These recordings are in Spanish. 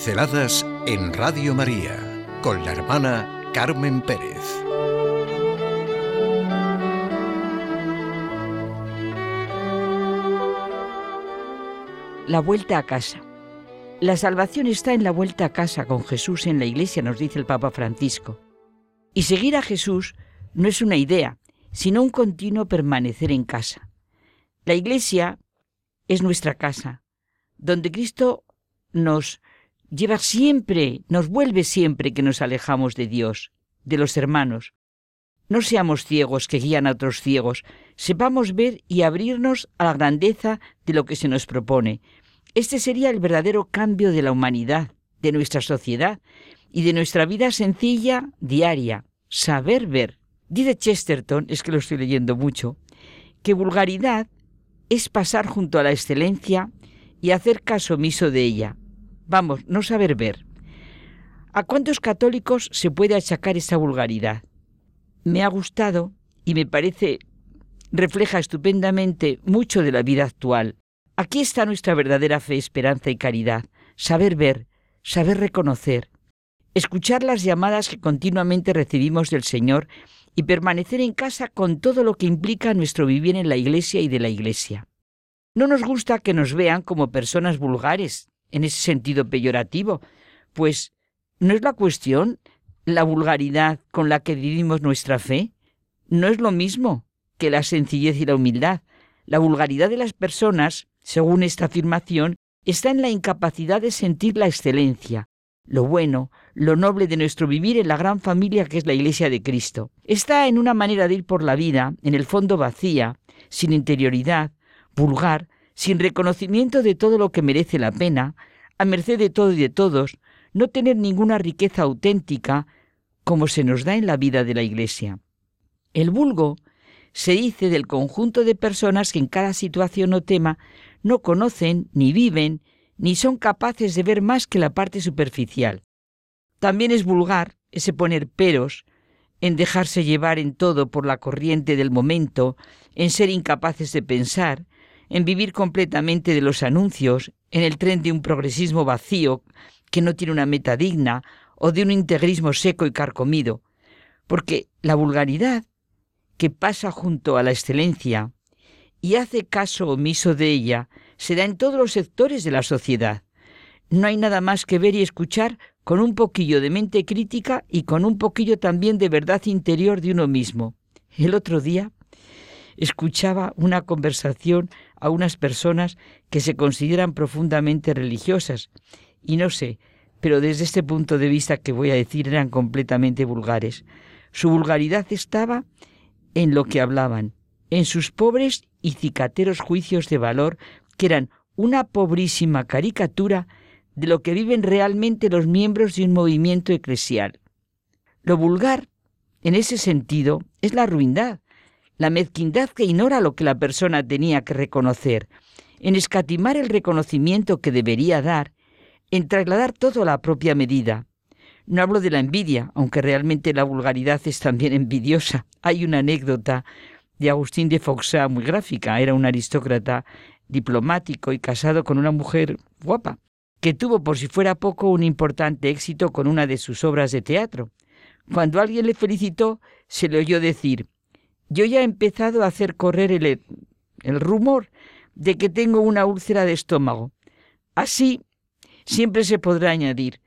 Pinceladas en Radio María con la hermana Carmen Pérez. La vuelta a casa. La salvación está en la vuelta a casa con Jesús en la iglesia, nos dice el Papa Francisco. Y seguir a Jesús no es una idea, sino un continuo permanecer en casa. La iglesia es nuestra casa, donde Cristo nos lleva siempre, nos vuelve siempre que nos alejamos de Dios, de los hermanos. No seamos ciegos que guían a otros ciegos, sepamos ver y abrirnos a la grandeza de lo que se nos propone. Este sería el verdadero cambio de la humanidad, de nuestra sociedad y de nuestra vida sencilla, diaria, saber ver. Dice Chesterton, es que lo estoy leyendo mucho, que vulgaridad es pasar junto a la excelencia y hacer caso omiso de ella, Vamos, no saber ver. ¿A cuántos católicos se puede achacar esa vulgaridad? Me ha gustado y me parece refleja estupendamente mucho de la vida actual. Aquí está nuestra verdadera fe, esperanza y caridad. Saber ver, saber reconocer, escuchar las llamadas que continuamente recibimos del Señor y permanecer en casa con todo lo que implica nuestro vivir en la Iglesia y de la Iglesia. No nos gusta que nos vean como personas vulgares, en ese sentido peyorativo, pues ¿no es la cuestión la vulgaridad con la que vivimos nuestra fe? No es lo mismo que la sencillez y la humildad. La vulgaridad de las personas, según esta afirmación, está en la incapacidad de sentir la excelencia, lo bueno, lo noble de nuestro vivir en la gran familia que es la Iglesia de Cristo. Está en una manera de ir por la vida, en el fondo vacía, sin interioridad, vulgar, sin reconocimiento de todo lo que merece la pena, a merced de todo y de todos, no tener ninguna riqueza auténtica como se nos da en la vida de la Iglesia. El vulgo se dice del conjunto de personas que en cada situación o tema no conocen, ni viven, ni son capaces de ver más que la parte superficial. También es vulgar ese poner peros, en dejarse llevar en todo por la corriente del momento, en ser incapaces de pensar, en vivir completamente de los anuncios, en el tren de un progresismo vacío que no tiene una meta digna o de un integrismo seco y carcomido, porque la vulgaridad que pasa junto a la excelencia y hace caso omiso de ella se da en todos los sectores de la sociedad. No hay nada más que ver y escuchar con un poquillo de mente crítica y con un poquillo también de verdad interior de uno mismo. El otro día escuchaba una conversación a unas personas que se consideran profundamente religiosas. Y no sé, pero desde este punto de vista que voy a decir eran completamente vulgares. Su vulgaridad estaba en lo que hablaban, en sus pobres y cicateros juicios de valor que eran una pobrísima caricatura de lo que viven realmente los miembros de un movimiento eclesial. Lo vulgar, en ese sentido, es la ruindad, la mezquindad que ignora lo que la persona tenía que reconocer, en escatimar el reconocimiento que debería dar, en trasladar todo a la propia medida. No hablo de la envidia, aunque realmente la vulgaridad es también envidiosa. Hay una anécdota de Agustín de Foxá muy gráfica. Era un aristócrata diplomático y casado con una mujer guapa, que tuvo por si fuera poco un importante éxito con una de sus obras de teatro. Cuando alguien le felicitó, se le oyó decir yo ya he empezado a hacer correr el, el rumor de que tengo una úlcera de estómago. Así siempre se podrá añadir.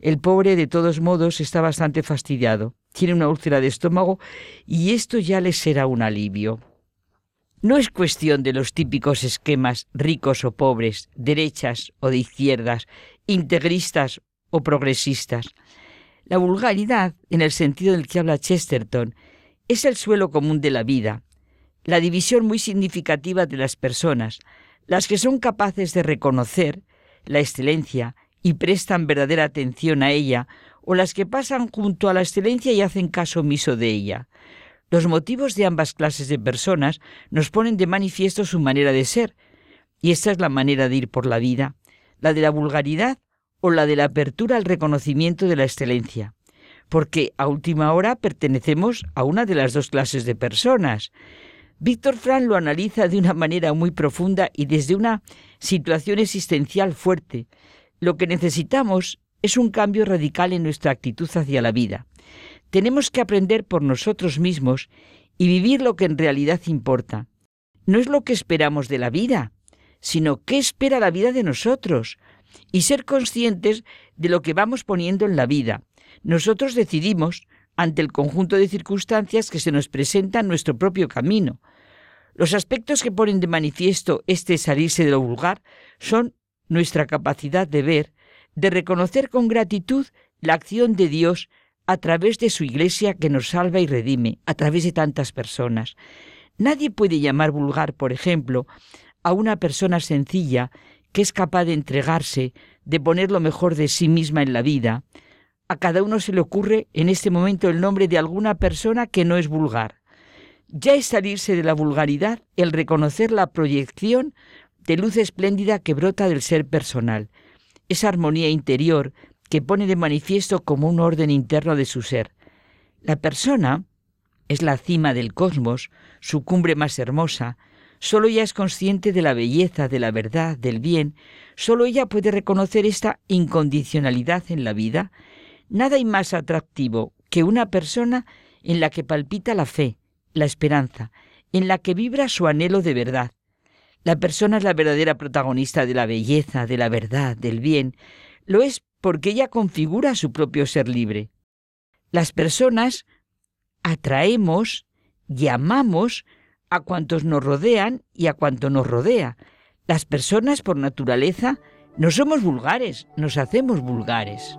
El pobre, de todos modos, está bastante fastidiado. Tiene una úlcera de estómago y esto ya le será un alivio. No es cuestión de los típicos esquemas ricos o pobres, derechas o de izquierdas, integristas o progresistas. La vulgaridad, en el sentido del que habla Chesterton, es el suelo común de la vida, la división muy significativa de las personas, las que son capaces de reconocer la excelencia y prestan verdadera atención a ella, o las que pasan junto a la excelencia y hacen caso omiso de ella. Los motivos de ambas clases de personas nos ponen de manifiesto su manera de ser, y esta es la manera de ir por la vida, la de la vulgaridad o la de la apertura al reconocimiento de la excelencia porque a última hora pertenecemos a una de las dos clases de personas. Víctor Frank lo analiza de una manera muy profunda y desde una situación existencial fuerte. Lo que necesitamos es un cambio radical en nuestra actitud hacia la vida. Tenemos que aprender por nosotros mismos y vivir lo que en realidad importa. No es lo que esperamos de la vida, sino qué espera la vida de nosotros, y ser conscientes de lo que vamos poniendo en la vida. Nosotros decidimos, ante el conjunto de circunstancias que se nos presentan nuestro propio camino. Los aspectos que ponen de manifiesto este salirse de lo vulgar son nuestra capacidad de ver, de reconocer con gratitud la acción de Dios a través de su Iglesia que nos salva y redime, a través de tantas personas. Nadie puede llamar vulgar, por ejemplo, a una persona sencilla que es capaz de entregarse, de poner lo mejor de sí misma en la vida. A cada uno se le ocurre en este momento el nombre de alguna persona que no es vulgar. Ya es salirse de la vulgaridad el reconocer la proyección de luz espléndida que brota del ser personal, esa armonía interior que pone de manifiesto como un orden interno de su ser. La persona es la cima del cosmos, su cumbre más hermosa, Solo ella es consciente de la belleza, de la verdad, del bien. Solo ella puede reconocer esta incondicionalidad en la vida. Nada hay más atractivo que una persona en la que palpita la fe, la esperanza, en la que vibra su anhelo de verdad. La persona es la verdadera protagonista de la belleza, de la verdad, del bien. Lo es porque ella configura su propio ser libre. Las personas atraemos, llamamos, a cuantos nos rodean y a cuanto nos rodea. Las personas por naturaleza no somos vulgares, nos hacemos vulgares.